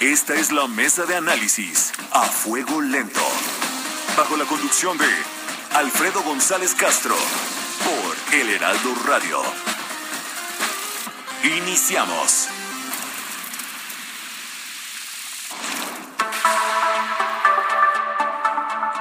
Esta es la mesa de análisis a fuego lento. Bajo la conducción de Alfredo González Castro por El Heraldo Radio. Iniciamos.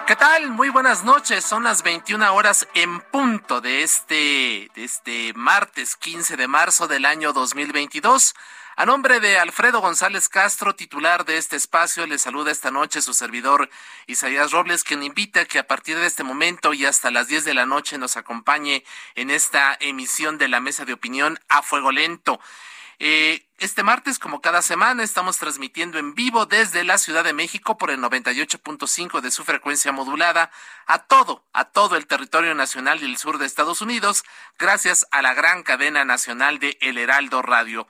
¿Qué tal? Muy buenas noches. Son las 21 horas en punto de este, de este martes 15 de marzo del año 2022. A nombre de Alfredo González Castro, titular de este espacio, le saluda esta noche su servidor Isaías Robles, quien invita a que a partir de este momento y hasta las 10 de la noche nos acompañe en esta emisión de la mesa de opinión a fuego lento. Eh, este martes, como cada semana, estamos transmitiendo en vivo desde la Ciudad de México por el 98.5 de su frecuencia modulada a todo, a todo el territorio nacional y el sur de Estados Unidos, gracias a la gran cadena nacional de El Heraldo Radio.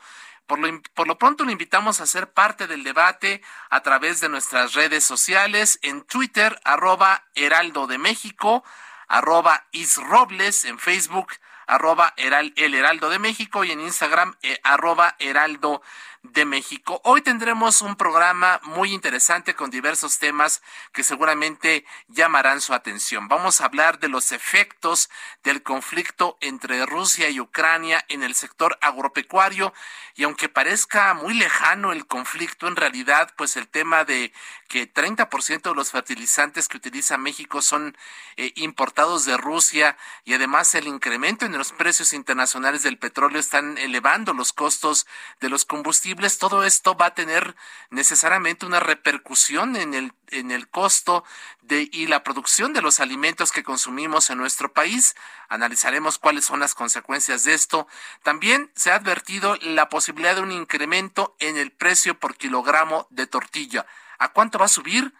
Por lo, por lo, pronto le invitamos a ser parte del debate a través de nuestras redes sociales en Twitter, arroba Heraldo de México, arroba Isrobles en Facebook, arroba El Heraldo de México y en Instagram, eh, arroba Heraldo de México. Hoy tendremos un programa muy interesante con diversos temas que seguramente llamarán su atención. Vamos a hablar de los efectos del conflicto entre Rusia y Ucrania en el sector agropecuario y aunque parezca muy lejano el conflicto, en realidad, pues el tema de que 30% de los fertilizantes que utiliza México son eh, importados de Rusia y además el incremento en los precios internacionales del petróleo están elevando los costos de los combustibles. Todo esto va a tener necesariamente una repercusión en el en el costo de y la producción de los alimentos que consumimos en nuestro país. Analizaremos cuáles son las consecuencias de esto. También se ha advertido la posibilidad de un incremento en el precio por kilogramo de tortilla. ¿A cuánto va a subir?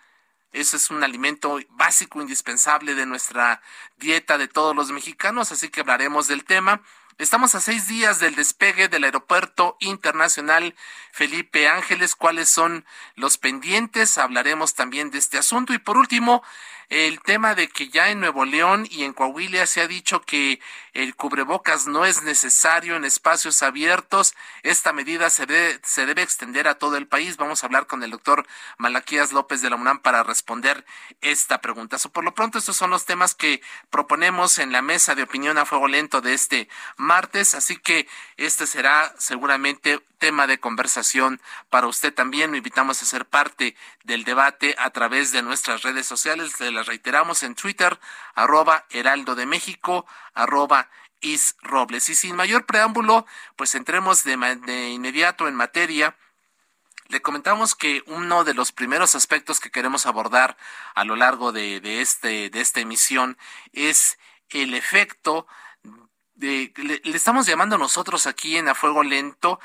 Ese es un alimento básico, indispensable de nuestra dieta de todos los mexicanos, así que hablaremos del tema. Estamos a seis días del despegue del Aeropuerto Internacional Felipe Ángeles. ¿Cuáles son los pendientes? Hablaremos también de este asunto. Y por último, el tema de que ya en Nuevo León y en Coahuila se ha dicho que el cubrebocas no es necesario en espacios abiertos. Esta medida se debe, se debe extender a todo el país. Vamos a hablar con el doctor Malaquías López de la UNAM para responder esta pregunta. por lo pronto, estos son los temas que proponemos en la mesa de opinión a fuego lento de este martes. Así que este será seguramente tema de conversación para usted también. Lo invitamos a ser parte del debate a través de nuestras redes sociales. Las reiteramos en Twitter, arroba Heraldo de México, arroba Is Robles. Y sin mayor preámbulo, pues entremos de, inmediato en materia. Le comentamos que uno de los primeros aspectos que queremos abordar a lo largo de, este, de esta emisión es el efecto le, estamos llamando nosotros aquí en A Fuego Lento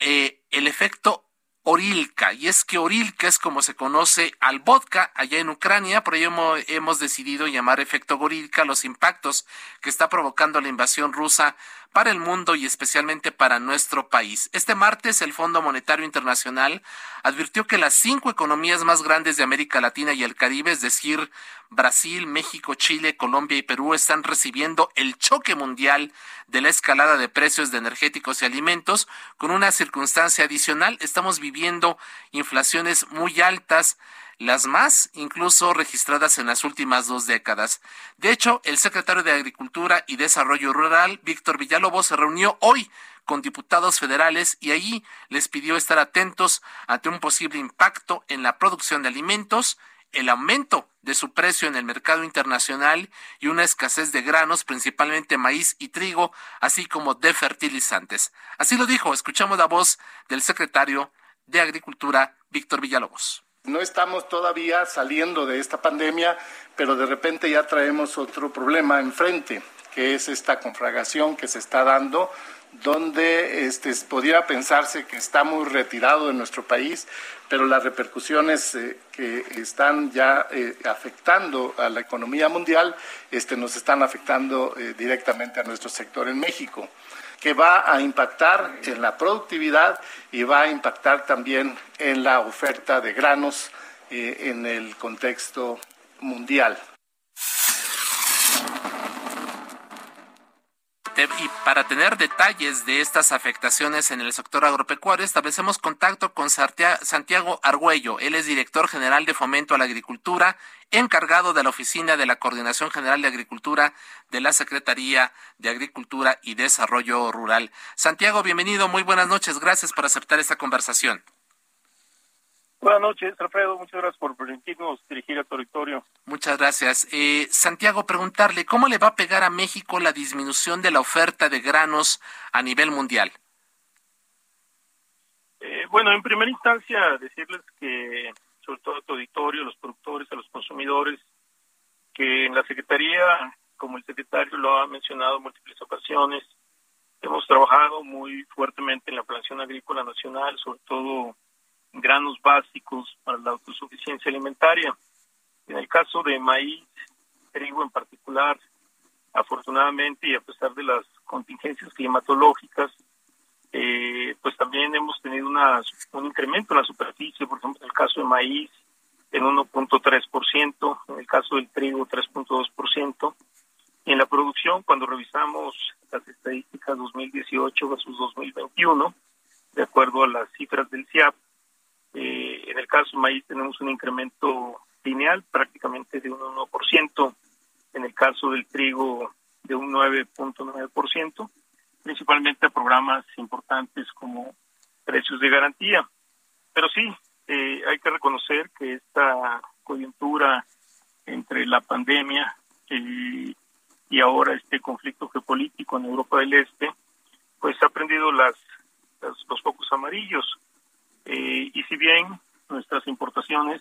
eh, el efecto Orilka, y es que Orilka es como se conoce al vodka allá en Ucrania, por ello hemos, decidido llamar efecto Orilka los impactos que está provocando la invasión rusa para el mundo y especialmente para nuestro país. Este martes el Fondo Monetario Internacional advirtió que las cinco economías más grandes de América Latina y el Caribe, es decir, Brasil, México, Chile, Colombia y Perú, están recibiendo el choque mundial de la escalada de precios de energéticos y alimentos con una circunstancia adicional. Estamos viviendo inflaciones muy altas las más incluso registradas en las últimas dos décadas. De hecho, el secretario de Agricultura y Desarrollo Rural, Víctor Villalobos, se reunió hoy con diputados federales y allí les pidió estar atentos ante un posible impacto en la producción de alimentos, el aumento de su precio en el mercado internacional y una escasez de granos, principalmente maíz y trigo, así como de fertilizantes. Así lo dijo, escuchamos la voz del secretario de Agricultura, Víctor Villalobos. No estamos todavía saliendo de esta pandemia, pero de repente ya traemos otro problema enfrente, que es esta conflagración que se está dando donde este, pudiera pensarse que está muy retirado de nuestro país, pero las repercusiones eh, que están ya eh, afectando a la economía mundial este, nos están afectando eh, directamente a nuestro sector en México, que va a impactar en la productividad y va a impactar también en la oferta de granos en el contexto mundial. Y para tener detalles de estas afectaciones en el sector agropecuario, establecemos contacto con Santiago Argüello. Él es director general de Fomento a la Agricultura, encargado de la Oficina de la Coordinación General de Agricultura de la Secretaría de Agricultura y Desarrollo Rural. Santiago, bienvenido, muy buenas noches, gracias por aceptar esta conversación. Buenas noches, Alfredo. Muchas gracias por permitirnos dirigir a territorio. Muchas gracias. Eh, Santiago, preguntarle, ¿cómo le va a pegar a México la disminución de la oferta de granos a nivel mundial? Eh, bueno, en primera instancia, decirles que, sobre todo a tu auditorio, a los productores, a los consumidores, que en la Secretaría, como el secretario lo ha mencionado en múltiples ocasiones, hemos trabajado muy fuertemente en la Planación Agrícola Nacional, sobre todo granos básicos para la autosuficiencia alimentaria. En el caso de maíz, trigo en particular, afortunadamente y a pesar de las contingencias climatológicas, eh, pues también hemos tenido una, un incremento en la superficie, por ejemplo, en el caso de maíz, en 1.3%, en el caso del trigo, 3.2%. Y en la producción, cuando revisamos las estadísticas 2018 versus 2021, de acuerdo a las cifras del CIAP, eh, en el caso maíz tenemos un incremento lineal prácticamente de un 1%, en el caso del trigo de un 9.9%, principalmente a programas importantes como precios de garantía. Pero sí, eh, hay que reconocer que esta coyuntura entre la pandemia y ahora este conflicto geopolítico en Europa del Este, pues ha prendido las, los focos amarillos eh, y si bien nuestras importaciones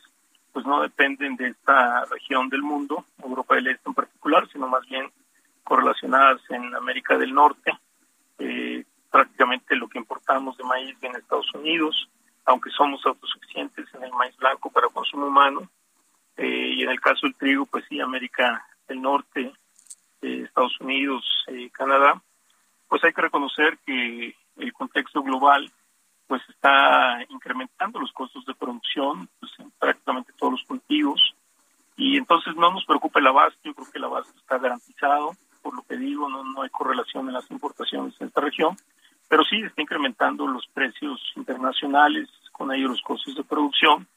pues no dependen de esta región del mundo, Europa del Este en particular, sino más bien correlacionadas en América del Norte, eh, prácticamente lo que importamos de maíz viene de Estados Unidos, aunque somos autosuficientes en el maíz blanco para consumo humano, eh, y en el caso del trigo, pues sí, América del Norte, Estados Unidos, Canadá, pues hay que reconocer que el contexto global pues está incrementando los costos de producción pues, en prácticamente todos los cultivos y entonces no nos preocupa el abasto, yo creo que el abasto está garantizado, por lo que digo, no, no hay correlación en las importaciones en esta región, pero sí está incrementando los precios internacionales, con ellos los costos de producción.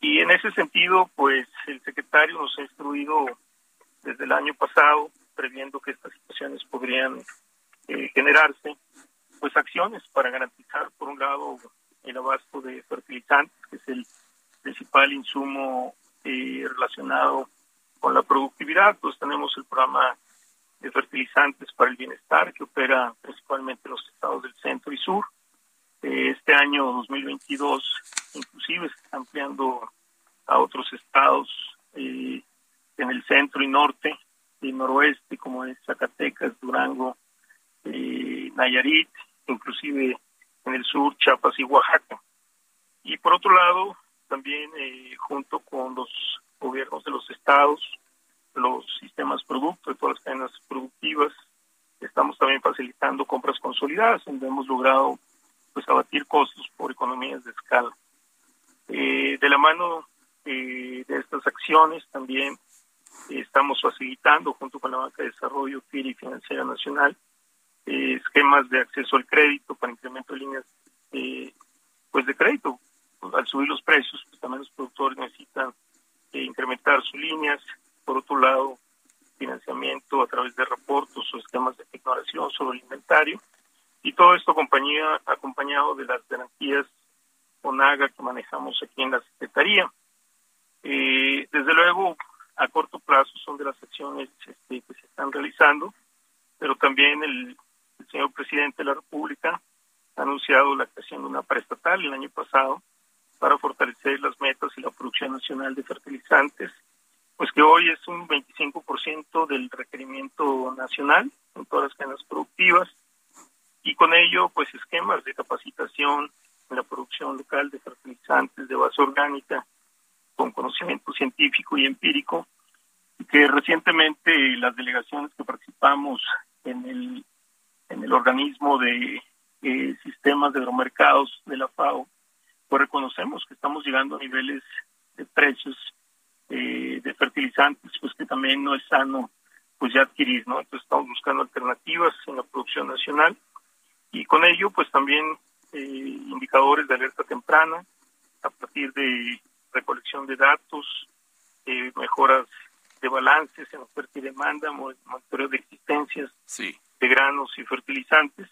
Y en ese sentido, pues el secretario nos ha instruido desde el año pasado, previendo que estas situaciones podrían eh, generarse, pues acciones para garantizar, por un lado, el abasto de fertilizantes, que es el principal insumo eh, relacionado con la productividad. Pues tenemos el programa de fertilizantes para el bienestar, que opera principalmente en los estados del centro y sur. Eh, este año 2022, inclusive, se está ampliando a otros estados eh, en el centro y norte y noroeste, como es Zacatecas, Durango, Nayarit inclusive en el sur, Chiapas y Oaxaca. Y por otro lado, también eh, junto con los gobiernos de los estados, los sistemas productos todas las cadenas productivas, estamos también facilitando compras consolidadas, donde hemos logrado pues abatir costos por economías de escala. Eh, de la mano eh, de estas acciones también estamos facilitando junto con la Banca de Desarrollo FIRI Financiera Nacional eh, esquemas de acceso al crédito para incremento de líneas eh, pues de crédito. Al subir los precios, pues también los productores necesitan eh, incrementar sus líneas. Por otro lado, financiamiento a través de reportos o esquemas de declaración sobre el inventario. Y todo esto compañía, acompañado de las garantías ONAGA que manejamos aquí en la Secretaría. desde luego, a corto plazo son de las acciones este, que se están realizando, pero también el el señor presidente de la República ha anunciado la creación de una preestatal el año pasado para fortalecer las metas y la producción nacional de fertilizantes, pues que hoy es un 25% del requerimiento nacional en todas las cadenas productivas y con ello pues esquemas de capacitación en la producción local de fertilizantes de base orgánica con conocimiento científico y empírico que recientemente las delegaciones que participamos en el en el organismo de eh, sistemas de agromercados de la FAO pues reconocemos que estamos llegando a niveles de precios eh, de fertilizantes pues que también no es sano pues ya adquirir no entonces estamos buscando alternativas en la producción nacional y con ello pues también eh, indicadores de alerta temprana a partir de recolección de datos, eh, mejoras de balances en oferta y demanda, monitoreo de existencias de granos y fertilizantes,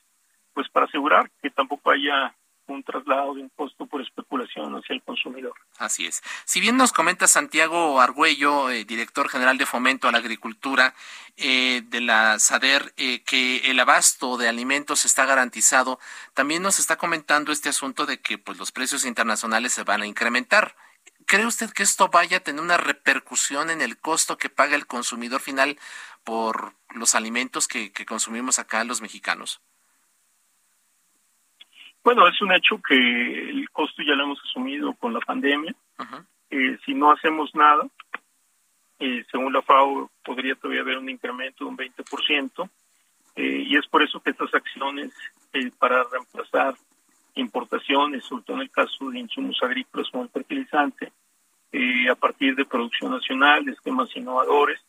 pues para asegurar que tampoco haya un traslado de costo por especulación hacia el consumidor. Así es. Si bien nos comenta Santiago Argüello, eh, director general de Fomento a la Agricultura eh, de la SADER, eh, que el abasto de alimentos está garantizado, también nos está comentando este asunto de que pues, los precios internacionales se van a incrementar. ¿Cree usted que esto vaya a tener una repercusión en el costo que paga el consumidor final por los alimentos que consumimos acá los mexicanos? Bueno, es un hecho que el costo ya lo hemos asumido con la pandemia. Eh, si no hacemos nada, eh, según la FAO, podría todavía haber un incremento de un 20%. Eh, y es por eso que estas acciones para reemplazar importaciones, sobre todo en el caso de insumos agrícolas como el fertilizante, a partir de producción nacional, de esquemas innovadores,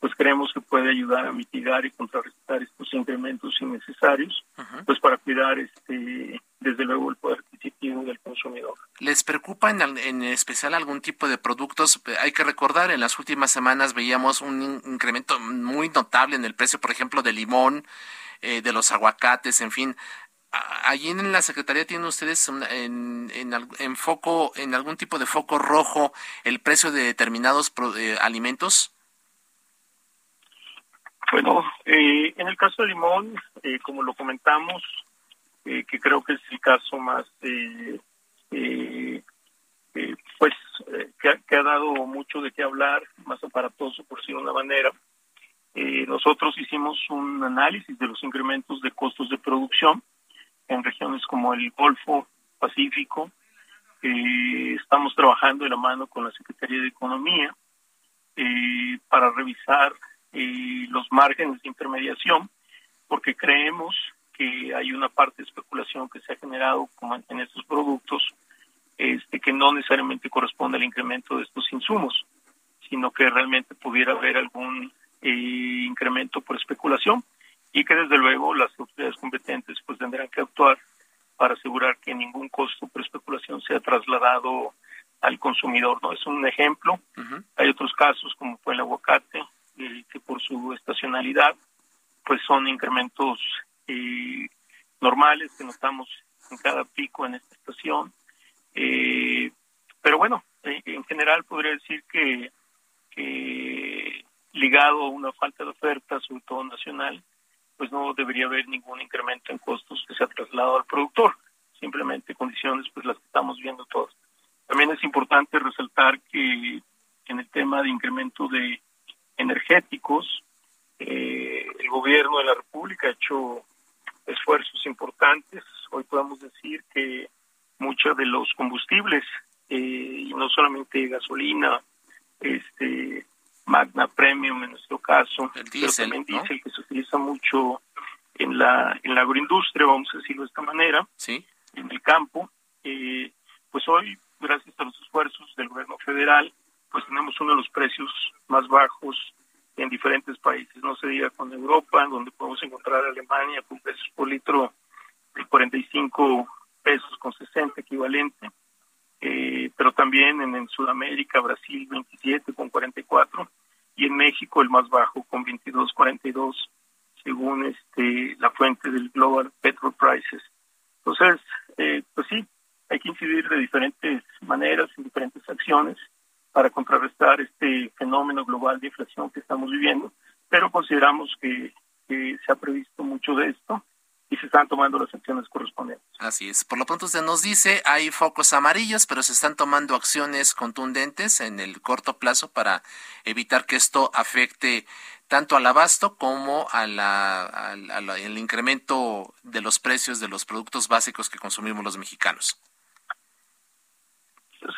pues creemos que puede ayudar a mitigar y contrarrestar estos incrementos innecesarios, pues para cuidar este desde luego el poder adquisitivo del consumidor. ¿Les preocupa en, especial algún tipo de productos? Hay que recordar, en las últimas semanas veíamos un incremento muy notable en el precio, por ejemplo, del limón, eh, de los aguacates, en fin. Allí en la Secretaría tienen ustedes en, en, foco, en algún tipo de foco rojo, el precio de determinados eh, alimentos. Bueno, eh, en el caso de limón, como lo comentamos, eh, que creo que es el caso más, eh, eh, pues, que ha, dado mucho de qué hablar, más aparatoso por decirlo de una manera. nosotros hicimos un análisis de los incrementos de costos de producción en regiones como el Golfo, Pacífico. estamos trabajando de la mano con la Secretaría de Economía para revisar los márgenes de intermediación, porque creemos que hay una parte de especulación que se ha generado en estos productos este, que no necesariamente corresponde al incremento de estos insumos, sino que realmente pudiera haber algún eh, incremento por especulación y que desde luego las autoridades competentes pues tendrán que actuar para asegurar que ningún costo por especulación sea trasladado al consumidor. no Es un ejemplo. Hay otros casos como fue el aguacate, eh, que por su estacionalidad pues son incrementos eh, normales que notamos en cada pico en esta estación. Eh, pero bueno, eh, en general podría decir que, ligado a una falta de oferta, sobre todo nacional, pues no debería haber ningún incremento en costos que sea trasladado al productor, simplemente condiciones pues las que estamos viendo todos. También es importante resaltar que en el tema de incremento de energéticos, el gobierno de la República ha hecho esfuerzos importantes. Hoy podemos decir que muchos de los combustibles, eh, y no solamente gasolina, este Magna Premium en nuestro caso, pero también diésel que se utiliza mucho en la en la agroindustria, vamos a decirlo de esta manera, ¿Sí? en el campo, eh, pues hoy, gracias a los esfuerzos del gobierno federal, pues tenemos uno de los precios más bajos en diferentes países, no se diga con Europa, donde podemos encontrar Alemania con precios por litro de 45 pesos con 60 equivalente, eh, pero también en, Sudamérica, Brasil 27 con 44 y en México el más bajo con 22.42 según este la fuente del Global Petrol Prices. Entonces, eh, pues sí, hay que incidir de diferentes maneras, en diferentes acciones para contrarrestar este fenómeno global de inflación que estamos viviendo, pero consideramos que, se ha previsto mucho de esto y se están tomando las acciones correspondientes. Así es. Por lo pronto usted nos dice, hay focos amarillos, pero se están tomando acciones contundentes en el corto plazo para evitar que esto afecte tanto al abasto como al el incremento de los precios de los productos básicos que consumimos los mexicanos.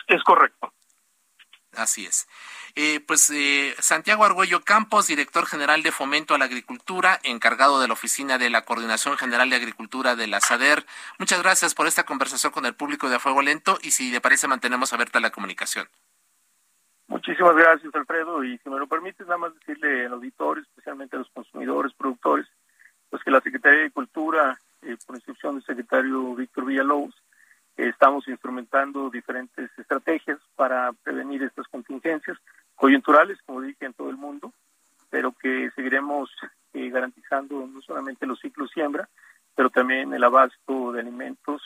Es, correcto. Así es. Eh, pues eh, Santiago Argüello Campos, director general de Fomento a la Agricultura, encargado de la Oficina de la Coordinación General de Agricultura de la SADER. Muchas gracias por esta conversación con el público de A Fuego Lento y si le parece mantenemos abierta la comunicación. Muchísimas gracias, Alfredo. Y si me lo permites, nada más decirle al auditorio, especialmente a los consumidores, productores, pues que la Secretaría de Agricultura, eh, por instrucción del secretario Víctor Villalobos, estamos instrumentando diferentes estrategias para prevenir estas contingencias coyunturales, como dije, en todo el mundo, pero que seguiremos eh, garantizando no solamente los ciclos siembra, pero también el abasto de alimentos,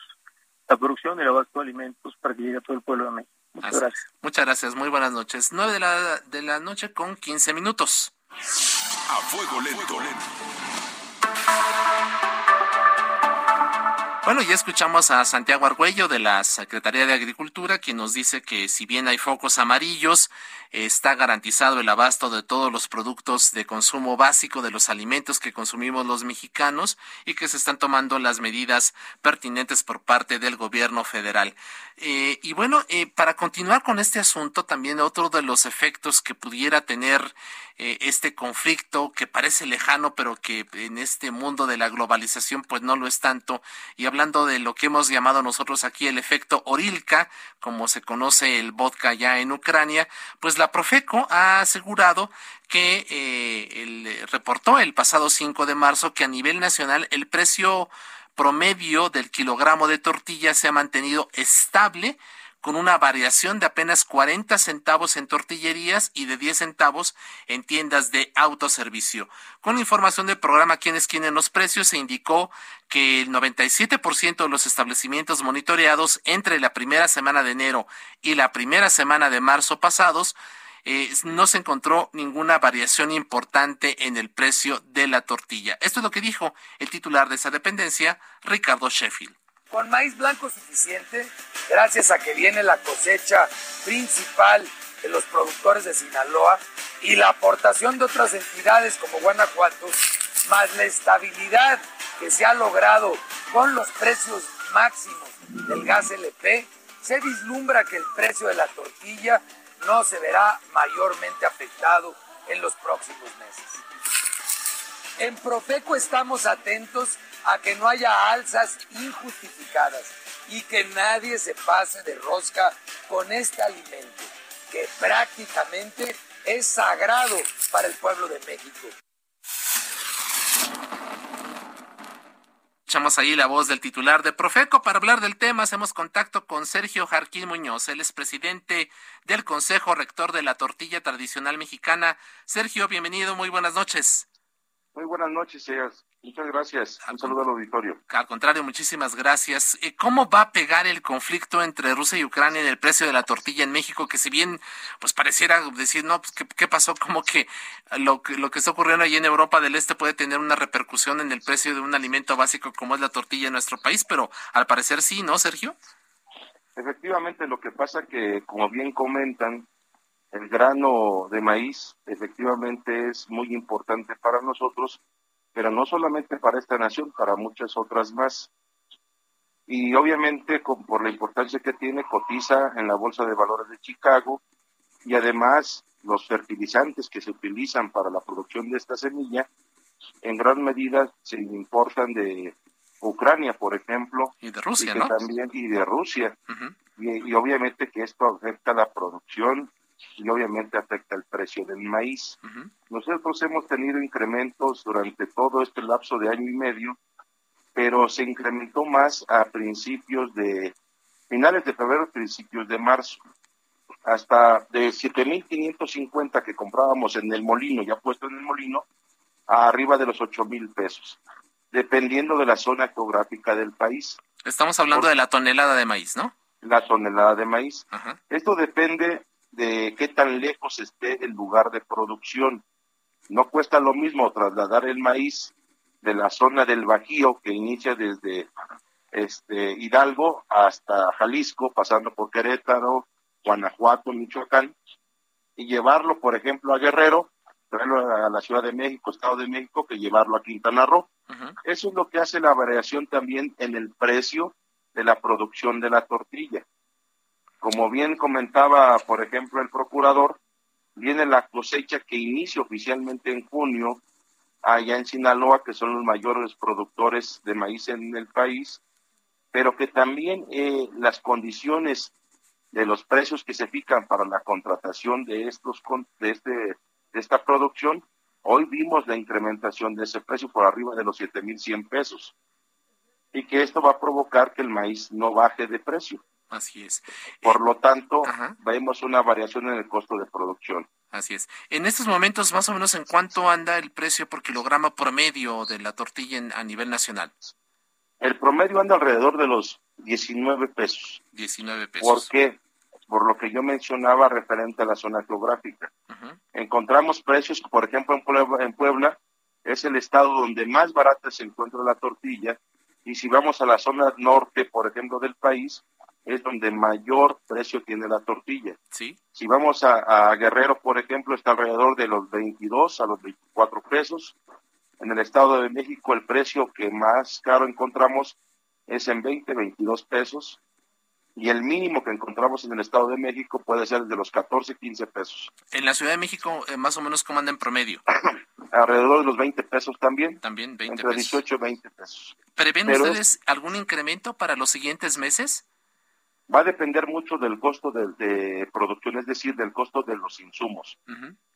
la producción y el abasto de alimentos para que llegue a todo el pueblo de México. Muchas gracias. Muchas gracias. Muy buenas noches. Nueve de la, de la noche con quince minutos. A fuego lento. Bueno, ya escuchamos a Santiago Argüello de la Secretaría de Agricultura, quien nos dice que si bien hay focos amarillos, está garantizado el abasto de todos los productos de consumo básico de los alimentos que consumimos los mexicanos y que se están tomando las medidas pertinentes por parte del gobierno federal. Eh, y bueno, eh, para continuar con este asunto, también otro de los efectos que pudiera tener eh, este conflicto que parece lejano, pero que en este mundo de la globalización pues no lo es tanto. Y hablando de lo que hemos llamado nosotros aquí el efecto Orilka, como se conoce el vodka ya en Ucrania, pues la Profeco ha asegurado que eh, el, reportó el pasado 5 de marzo que a nivel nacional el precio promedio del kilogramo de tortilla se ha mantenido estable con una variación de apenas 40 centavos en tortillerías y de 10 centavos en tiendas de autoservicio. Con información del programa Quienes quieren los precios, se indicó que el 97% de los establecimientos monitoreados entre la primera semana de enero y la primera semana de marzo pasados eh, no se encontró ninguna variación importante en el precio de la tortilla. Esto es lo que dijo el titular de esa dependencia, Ricardo Sheffield con maíz blanco suficiente, gracias a que viene la cosecha principal de los productores de Sinaloa y la aportación de otras entidades como Guanajuato, más la estabilidad que se ha logrado con los precios máximos del gas LP, se vislumbra que el precio de la tortilla no se verá mayormente afectado en los próximos meses. En Profeco estamos atentos a que no haya alzas injustificadas y que nadie se pase de rosca con este alimento que prácticamente es sagrado para el pueblo de México. Escuchamos ahí la voz del titular de Profeco. Para hablar del tema, hacemos contacto con Sergio Jarquín Muñoz. Él es presidente del Consejo Rector de la Tortilla Tradicional Mexicana. Sergio, bienvenido, muy buenas noches. Muy buenas noches, señores. Muchas gracias. Un saludo al auditorio. Al contrario, muchísimas gracias. Eh, ¿Cómo va a pegar el conflicto entre Rusia y Ucrania en el precio de la tortilla en México? Que si bien, pues pareciera decir, no, pues ¿qué, pasó? Como que lo, que lo que está ocurriendo allí en Europa del Este puede tener una repercusión en el precio de un alimento básico como es la tortilla en nuestro país, pero al parecer sí, ¿no, Sergio? Efectivamente, lo que pasa que, como bien comentan, el grano de maíz efectivamente es muy importante para nosotros, pero no solamente para esta nación, para muchas otras más. Y obviamente por la importancia que tiene, cotiza en la Bolsa de Valores de Chicago y además los fertilizantes que se utilizan para la producción de esta semilla en gran medida se importan de Ucrania, por ejemplo. Y de Rusia, y También, y de Rusia. y, y, obviamente que esto afecta la producción y obviamente afecta el precio del maíz. Nosotros hemos tenido incrementos durante todo este lapso de año y medio, pero se incrementó más a principios de finales de febrero, principios de marzo. Hasta de 7.550 que comprábamos en el molino, ya puesto en el molino, a arriba de los 8.000 pesos, dependiendo de la zona geográfica del país. Estamos hablando de la tonelada de maíz, ¿no? La tonelada de maíz. Esto depende de qué tan lejos esté el lugar de producción. No cuesta lo mismo trasladar el maíz de la zona del Bajío que inicia desde este Hidalgo hasta Jalisco, pasando por Querétaro, Guanajuato, Michoacán, y llevarlo, por ejemplo, a Guerrero, traerlo a la Ciudad de México, Estado de México, que llevarlo a Quintana Roo. Eso es lo que hace la variación también en el precio de la producción de la tortilla. Como bien comentaba, por ejemplo, el procurador, viene la cosecha que inicia oficialmente en junio allá en Sinaloa, que son los mayores productores de maíz en el país, pero que también eh, las condiciones de los precios que se fijan para la contratación de estos de este de esta producción, hoy vimos la incrementación de ese precio por arriba de los 7.100 pesos y que esto va a provocar que el maíz no baje de precio. Así es. Por lo tanto, vemos una variación en el costo de producción. Así es. En estos momentos, más o menos, ¿en cuánto anda el precio por kilogramo promedio de la tortilla a nivel nacional? El promedio anda alrededor de los 19 pesos. 19 pesos. ¿Por qué? Por lo que yo mencionaba referente a la zona geográfica. Encontramos precios, por ejemplo, en Puebla, en Puebla es el estado donde más barata se encuentra la tortilla. Y si vamos a la zona norte, por ejemplo, del país, es donde mayor precio tiene la tortilla. ¿Sí? Si vamos a, Guerrero, por ejemplo, está alrededor de los 22 a los 24 pesos. En el Estado de México el precio que más caro encontramos es en 20, 22 pesos. Y el mínimo que encontramos en el Estado de México puede ser de los 14, 15 pesos. En la Ciudad de México, eh, más o menos, ¿cómo anda en promedio? alrededor de los 20 pesos también. También 20 entre 18 y 20 pesos. ¿Prevén ustedes algún incremento para los siguientes meses? Va a depender mucho del costo de, producción, es decir, del costo de los insumos,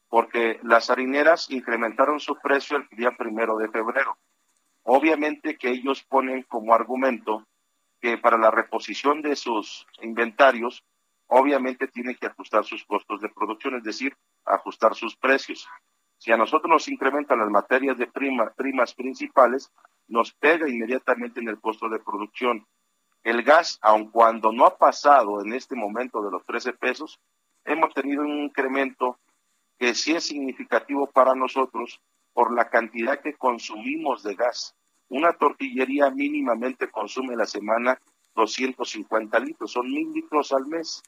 porque las harineras incrementaron su precio el día primero de febrero. Obviamente que ellos ponen como argumento que para la reposición de sus inventarios, obviamente tienen que ajustar sus costos de producción, es decir, ajustar sus precios. Si a nosotros nos incrementan las materias de prima, primas principales, nos pega inmediatamente en el costo de producción. El gas, aun cuando no ha pasado en este momento de los 13 pesos, hemos tenido un incremento que sí es significativo para nosotros por la cantidad que consumimos de gas. Una tortillería mínimamente consume la semana 250 litros, son mil litros al mes.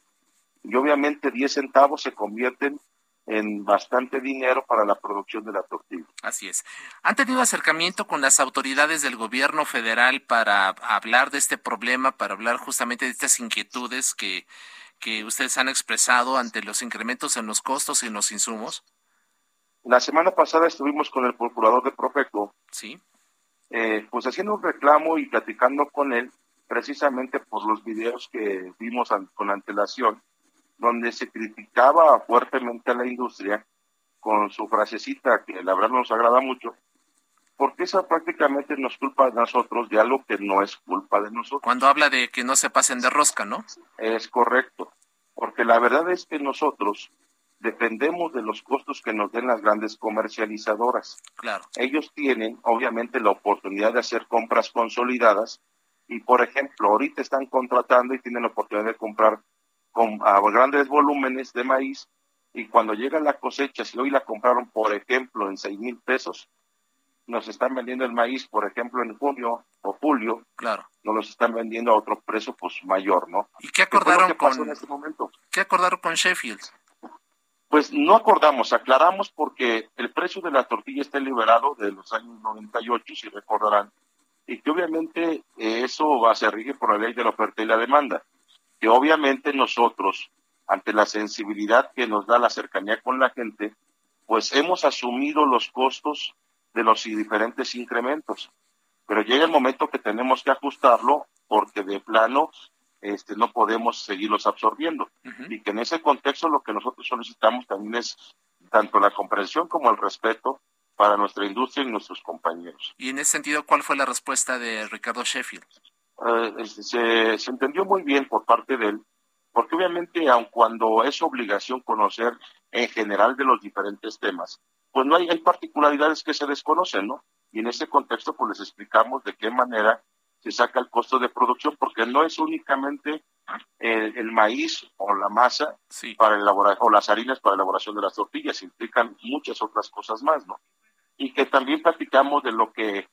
Y obviamente 10 centavos se convierten en bastante dinero para la producción de la tortilla. Así es. ¿Han tenido acercamiento con las autoridades del gobierno federal para hablar de este problema, para hablar justamente de estas inquietudes que, que ustedes han expresado ante los incrementos en los costos y en los insumos? La semana pasada estuvimos con el procurador de Profeco. Sí. Eh, pues haciendo un reclamo y platicando con él, precisamente por los videos que vimos con antelación donde se criticaba fuertemente a la industria con su frasecita que la verdad nos agrada mucho, porque esa prácticamente nos culpa de nosotros de algo que no es culpa de nosotros. Cuando habla de que no se pasen de rosca, ¿no? Es correcto, porque la verdad es que nosotros dependemos de los costos que nos den las grandes comercializadoras. Claro. Ellos tienen, obviamente, la oportunidad de hacer compras consolidadas y, por ejemplo, ahorita están contratando y tienen la oportunidad de comprar con, a grandes volúmenes de maíz y cuando llega la cosecha, si hoy la compraron, por ejemplo, en seis mil pesos, nos están vendiendo el maíz, por ejemplo, en junio o julio, claro. nos los están vendiendo a otro precio pues mayor, ¿no? ¿Y qué acordaron con en este momento? ¿Qué acordaron con Sheffield? Pues no acordamos, aclaramos porque el precio de la tortilla está liberado de los años 98, si recordarán, y que obviamente eh, eso va a ser rige por la ley de la oferta y la demanda que obviamente nosotros, ante la sensibilidad que nos da la cercanía con la gente, pues hemos asumido los costos de los diferentes incrementos. Pero llega el momento que tenemos que ajustarlo porque de plano este, no podemos seguirlos absorbiendo. Y que en ese contexto lo que nosotros solicitamos también es tanto la comprensión como el respeto para nuestra industria y nuestros compañeros. Y en ese sentido, ¿cuál fue la respuesta de Ricardo Sheffield? Eh, este, se, se, entendió muy bien por parte de él, porque obviamente, aun cuando es obligación conocer en general de los diferentes temas, pues no hay, hay particularidades que se desconocen, ¿no? Y en ese contexto, pues les explicamos de qué manera se saca el costo de producción, porque no es únicamente el, maíz o la masa para elaborar, o las harinas para elaboración de las tortillas, implican muchas otras cosas más, ¿no? Y que también platicamos de lo que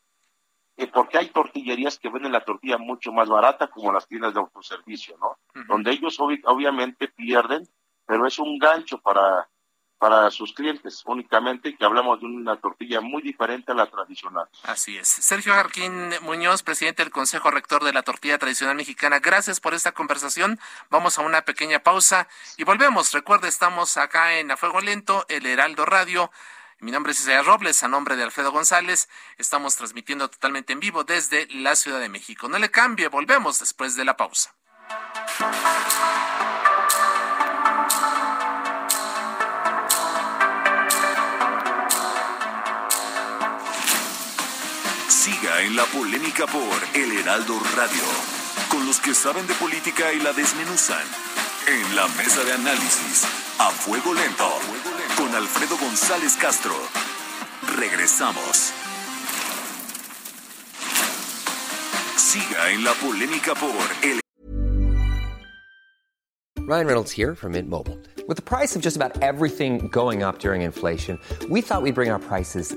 porque hay tortillerías que venden la tortilla mucho más barata, como las tiendas de autoservicio, ¿no? Donde ellos obviamente pierden, pero es un gancho para para sus clientes únicamente, que hablamos de una tortilla muy diferente a la tradicional. Así es. Sergio Jarquín Muñoz, presidente del Consejo Rector de la Tortilla Tradicional Mexicana, gracias por esta conversación. Vamos a una pequeña pausa y volvemos. Recuerde, estamos acá en A Fuego Lento, el Heraldo Radio. Mi nombre es Isaiah Robles, a nombre de Alfredo González. Estamos transmitiendo totalmente en vivo desde la Ciudad de México. No le cambie, volvemos después de la pausa. Siga en la polémica por El Heraldo Radio, con los que saben de política y la desmenuzan. En la mesa de análisis, a fuego lento, con Alfredo González Castro. Regresamos. Siga en la polémica por El Ryan Reynolds here from Mint Mobile. With the price of just about everything going up during inflation, we thought we'd bring our prices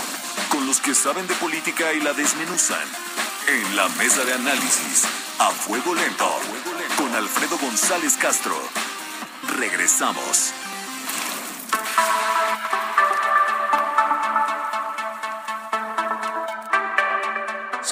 con los que saben de política y la desmenuzan. En la mesa de análisis, a fuego lento, con Alfredo González Castro. Regresamos.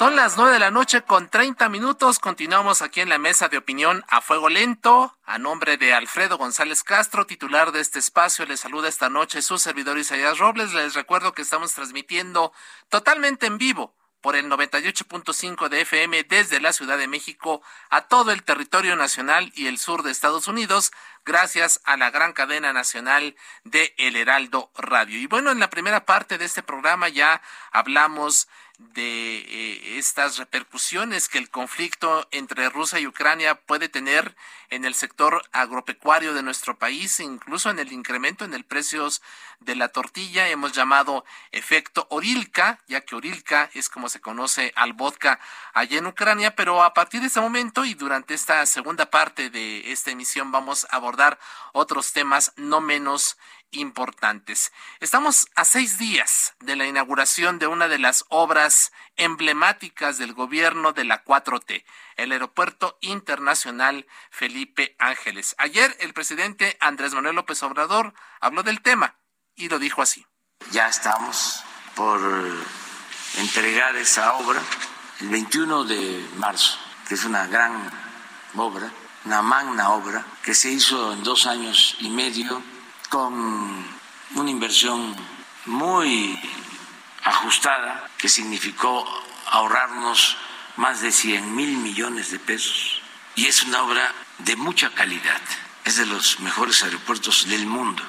Son las nueve de la noche con 30 minutos. Continuamos aquí en la mesa de opinión a fuego lento. A nombre de Alfredo González Castro, titular de este espacio, les saluda esta noche su servidor Isaías Robles. Les recuerdo que estamos transmitiendo totalmente en vivo por el 98.5 de FM desde la Ciudad de México a todo el territorio nacional y el sur de Estados Unidos, gracias a la gran cadena nacional de El Heraldo Radio. Y bueno, en la primera parte de este programa ya hablamos de eh, estas repercusiones que el conflicto entre Rusia y Ucrania puede tener en el sector agropecuario de nuestro país, incluso en el incremento en el precios de la tortilla. Hemos llamado efecto Orilka, ya que Orilka es como se conoce al vodka allá en Ucrania, pero a partir de ese momento y durante esta segunda parte de esta emisión vamos a abordar otros temas no menos importantes. Estamos a seis días de la inauguración de una de las obras emblemáticas del gobierno de la 4T, el Aeropuerto Internacional Felipe Ángeles. Ayer el presidente Andrés Manuel López Obrador habló del tema y lo dijo así. Ya estamos por entregar esa obra el 21 de marzo, que es una gran obra, una magna obra que se hizo en dos años y medio con una inversión muy ajustada que significó ahorrarnos más de 100 mil millones de pesos y es una obra de mucha calidad. Es de los mejores aeropuertos del mundo.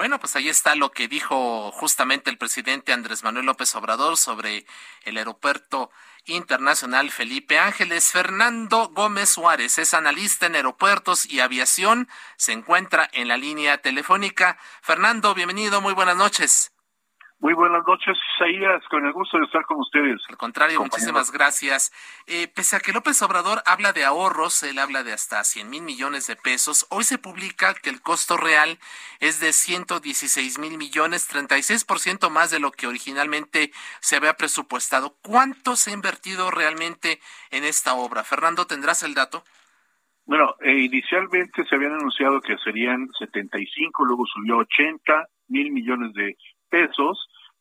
Bueno, pues ahí está lo que dijo justamente el presidente Andrés Manuel López Obrador sobre el aeropuerto internacional Felipe Ángeles. Fernando Gómez Suárez es analista en aeropuertos y aviación. Se encuentra en la línea telefónica. Fernando, bienvenido, muy buenas noches. Muy buenas noches, Isaías, con el gusto de estar con ustedes. Al contrario, muchísimas gracias. Eh, pese a que López Obrador habla de ahorros, él habla de hasta 100 mil millones de pesos, hoy se publica que el costo real es de 116 mil millones, 36% más de lo que originalmente se había presupuestado. ¿Cuánto se ha invertido realmente en esta obra? Fernando, ¿tendrás el dato? Bueno, eh, inicialmente se habían anunciado que serían 75, luego subió a 80 mil millones de pesos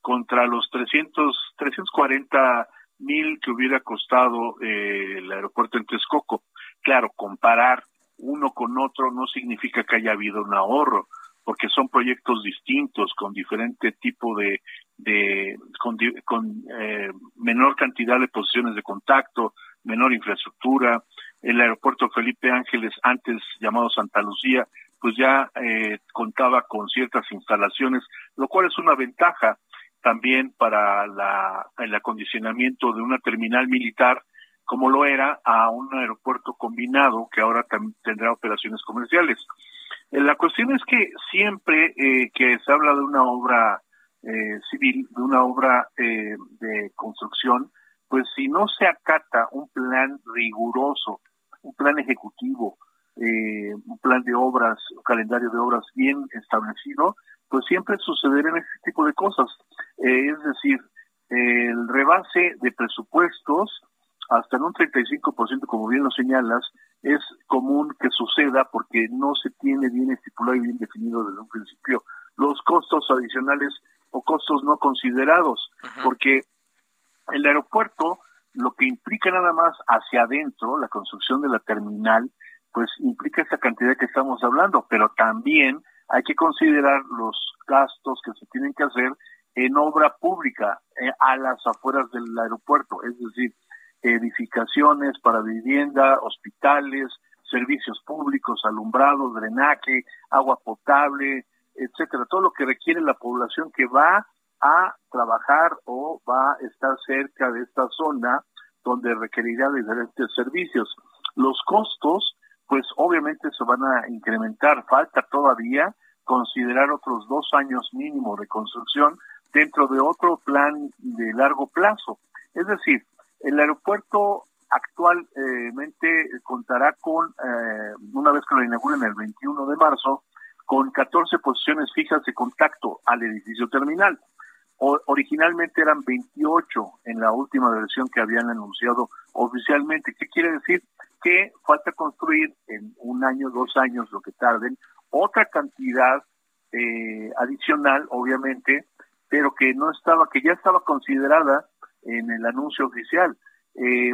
contra los 300, 340 mil que hubiera costado eh, el aeropuerto en Texcoco. Claro, comparar uno con otro no significa que haya habido un ahorro, porque son proyectos distintos con diferente tipo de, de con, con eh, menor cantidad de posiciones de contacto, menor infraestructura. El aeropuerto Felipe Ángeles, antes llamado Santa Lucía, pues ya eh, contaba con ciertas instalaciones, lo cual es una ventaja también para la, el acondicionamiento de una terminal militar como lo era a un aeropuerto combinado que ahora tendrá operaciones comerciales. La cuestión es que siempre que se habla de una obra civil, de una obra de construcción, pues si no se acata un plan riguroso, un plan ejecutivo, eh, un plan de obras, un calendario de obras bien establecido, pues siempre sucederán este tipo de cosas. Eh, es decir, el rebase de presupuestos hasta en un 35%, como bien lo señalas, es común que suceda porque no se tiene bien estipulado y bien definido desde un principio los costos adicionales o costos no considerados, porque el aeropuerto, lo que implica nada más hacia adentro, la construcción de la terminal, pues implica esa cantidad que estamos hablando, pero también hay que considerar los gastos que se tienen que hacer en obra pública eh, a las afueras del aeropuerto, es decir, edificaciones para vivienda, hospitales, servicios públicos, alumbrado, drenaje, agua potable, etcétera, todo lo que requiere la población que va a trabajar o va a estar cerca de esta zona donde requerirá diferentes servicios. Los costos, pues obviamente se van a incrementar. Falta todavía considerar otros dos años mínimo de construcción dentro de otro plan de largo plazo. Es decir, el aeropuerto actualmente contará con, eh, una vez que lo inauguren el 21 de marzo, con 14 posiciones fijas de contacto al edificio terminal originalmente eran 28 en la última versión que habían anunciado oficialmente. ¿Qué quiere decir? Que falta construir en un año, dos años, lo que tarden, otra cantidad eh, adicional, obviamente, pero que no estaba, que ya estaba considerada en el anuncio oficial. Eh,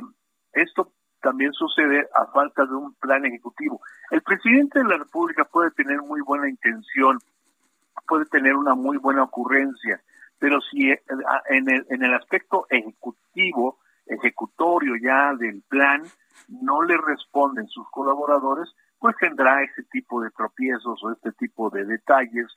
esto también sucede a falta de un plan ejecutivo. El presidente de la República puede tener muy buena intención, puede tener una muy buena ocurrencia, pero si eh, en el, en el aspecto ejecutivo, ejecutorio ya del plan, no le responden sus colaboradores, pues tendrá ese tipo de tropiezos o este tipo de detalles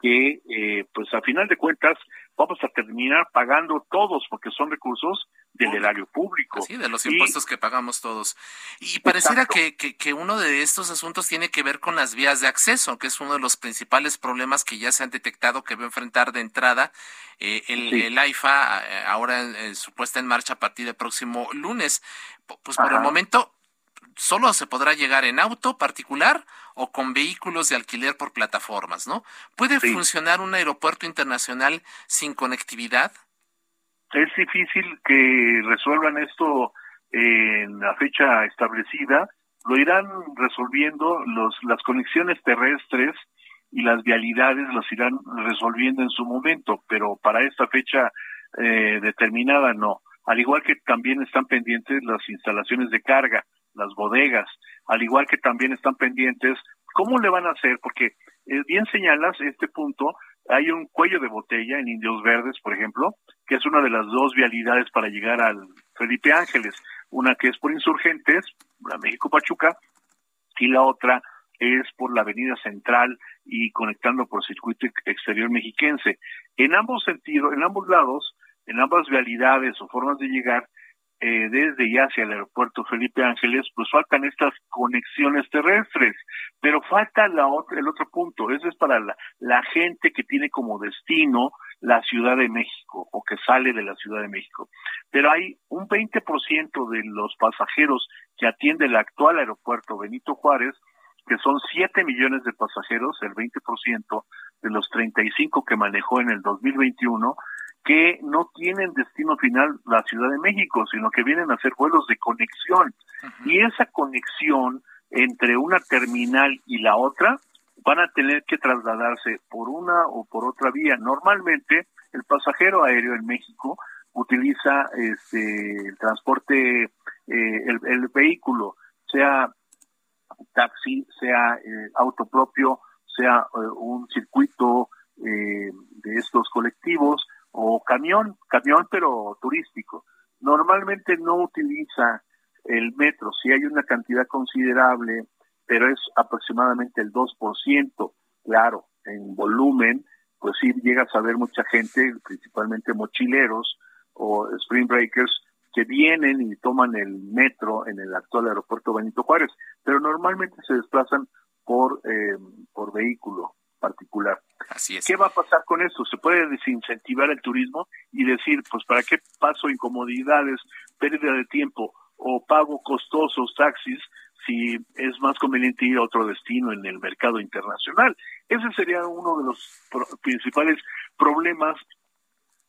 que, eh, pues a final de cuentas, vamos a terminar pagando todos porque son recursos del erario público. Sí, de los impuestos que pagamos todos. Y pareciera que, que, uno de estos asuntos tiene que ver con las vías de acceso, que es uno de los principales problemas que ya se han detectado que va a enfrentar de entrada eh, el, el, AIFA, eh, ahora en, su puesta en marcha a partir del próximo lunes. Pues por el momento solo se podrá llegar en auto particular o con vehículos de alquiler por plataformas, ¿no? ¿Puede funcionar un aeropuerto internacional sin conectividad? Es difícil que resuelvan esto en la fecha establecida. Lo irán resolviendo los, las conexiones terrestres y las vialidades las irán resolviendo en su momento, pero para esta fecha eh, determinada no. Al igual que también están pendientes las instalaciones de carga las bodegas, al igual que también están pendientes cómo le van a hacer, porque eh, bien señalas este punto, hay un cuello de botella en Indios Verdes, por ejemplo, que es una de las dos vialidades para llegar al Felipe Ángeles, una que es por Insurgentes, la México Pachuca, y la otra es por la Avenida Central y conectando por circuito exterior mexiquense. En ambos sentidos, en ambos lados, en ambas vialidades o formas de llegar, eh, desde y hacia el aeropuerto Felipe Ángeles, pues faltan estas conexiones terrestres, pero falta la otra, el otro punto, ese es para la, la gente que tiene como destino la Ciudad de México o que sale de la Ciudad de México. Pero hay un 20% de los pasajeros que atiende el actual aeropuerto Benito Juárez, que son 7 millones de pasajeros, el 20% de los 35 que manejó en el 2021, que no tienen destino final la Ciudad de México, sino que vienen a hacer vuelos de conexión. Y esa conexión entre una terminal y la otra van a tener que trasladarse por una o por otra vía. Normalmente el pasajero aéreo en México utiliza este, el transporte, eh, el, vehículo, sea taxi, sea eh, auto propio, sea eh, un circuito de estos colectivos, o camión, camión pero turístico. Normalmente no utiliza el metro, si hay una cantidad considerable, pero es aproximadamente el 2%, claro, en volumen, pues sí llegas a ver mucha gente, principalmente mochileros o spring breakers, que vienen y toman el metro en el actual aeropuerto Benito Juárez, pero normalmente se desplazan por, eh, por vehículo particular. Así es. ¿Qué va a pasar con esto? Se puede desincentivar el turismo y decir, pues, ¿para qué paso incomodidades, pérdida de tiempo o pago costosos taxis si es más conveniente ir a otro destino en el mercado internacional? Ese sería uno de los principales problemas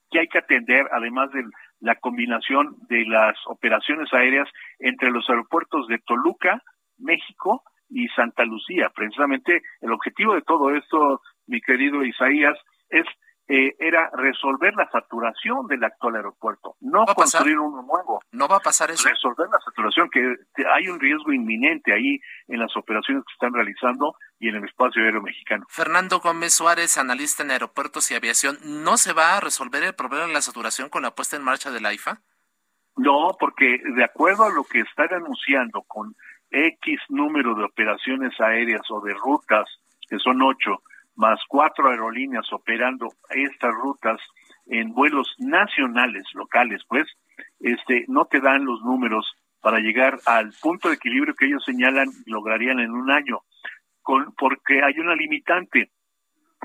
que hay que atender, además de la combinación de las operaciones aéreas entre los aeropuertos de Toluca, México y Santa Lucía. Precisamente el objetivo de todo esto, mi querido Isaías, es eh, era resolver la saturación del actual aeropuerto, no construir uno nuevo. ¿No va a pasar eso? Resolver la saturación, que hay un riesgo inminente ahí en las operaciones que están realizando y en el espacio aéreo mexicano. Fernando Gómez Suárez, analista en aeropuertos y aviación, ¿no se va a resolver el problema de la saturación con la puesta en marcha de la IFA? No, porque de acuerdo a lo que están anunciando con X número de operaciones aéreas o de rutas, que son ocho, más cuatro aerolíneas operando estas rutas en vuelos nacionales, locales, pues, este, no te dan los números para llegar al punto de equilibrio que ellos señalan lograrían en un año, con, porque hay una limitante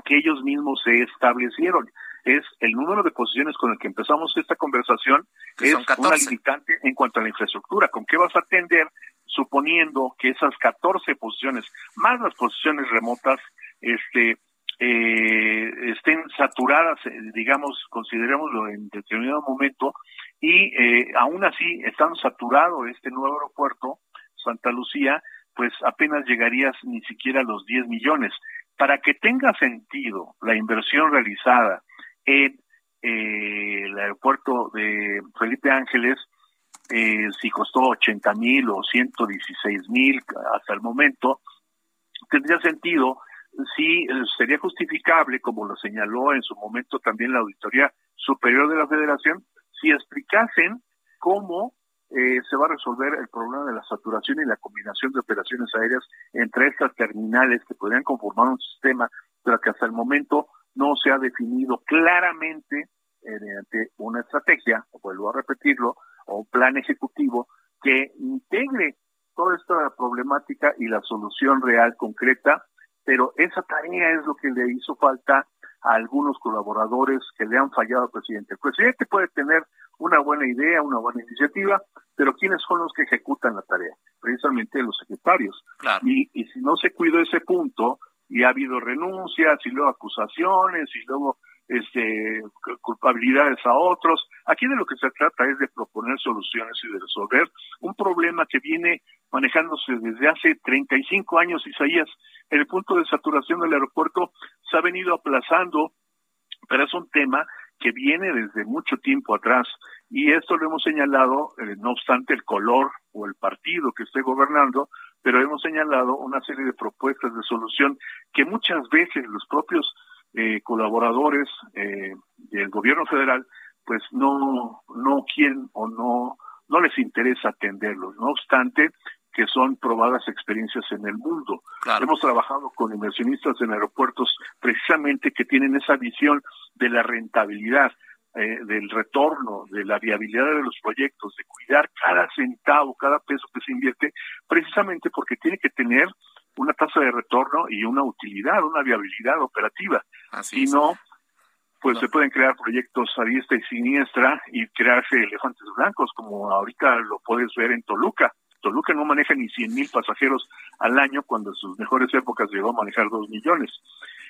que ellos mismos se establecieron. Es el número de posiciones con el que empezamos esta conversación, es una limitante en cuanto a la infraestructura. ¿Con qué vas a atender suponiendo que esas 14 posiciones, más las posiciones remotas, este, eh, estén saturadas, eh, digamos, considerémoslo en determinado momento, y eh, aún así, estando saturado este nuevo aeropuerto, Santa Lucía, pues apenas llegarías ni siquiera a los 10 millones. Para que tenga sentido la inversión realizada en el aeropuerto de Felipe Ángeles, eh, si costó 80 mil o 116 mil hasta el momento, tendría sentido si eh, sería justificable, como lo señaló en su momento también la Auditoría Superior de la Federación, si explicasen cómo eh, se va a resolver el problema de la saturación y la combinación de operaciones aéreas entre estas terminales que podrían conformar un sistema, pero que hasta el momento no se ha definido claramente mediante una estrategia, vuelvo a repetirlo, o plan ejecutivo que integre toda esta problemática y la solución real concreta, pero esa tarea es lo que le hizo falta a algunos colaboradores que le han fallado al presidente. El presidente puede tener una buena idea, una buena iniciativa, pero ¿quiénes son los que ejecutan la tarea? Precisamente los secretarios. Y, y si no se cuidó ese punto, y ha habido renuncias, y luego acusaciones, y luego este, culpabilidades a otros. Aquí de lo que se trata es de proponer soluciones y de resolver un problema que viene manejándose desde hace 35 años, Isaías. El punto de saturación del aeropuerto se ha venido aplazando, pero es un tema que viene desde mucho tiempo atrás. Y esto lo hemos señalado, eh, no obstante el color o el partido que esté gobernando, pero hemos señalado una serie de propuestas de solución que muchas veces los propios eh, colaboradores eh, del gobierno federal pues no no quieren o no no les interesa atenderlos. No obstante que son probadas experiencias en el mundo. Hemos trabajado con inversionistas en aeropuertos precisamente que tienen esa visión de la rentabilidad eh, del retorno, de la viabilidad de los proyectos, de cuidar cada centavo, cada peso que se invierte, precisamente porque tiene que tener una tasa de retorno y una utilidad, una viabilidad operativa. si no, pues se pueden crear proyectos a diestra y siniestra y crearse elefantes blancos, como ahorita lo puedes ver en Toluca. Toluca no maneja ni 100 mil pasajeros al año cuando en sus mejores épocas llegó a manejar 2 millones.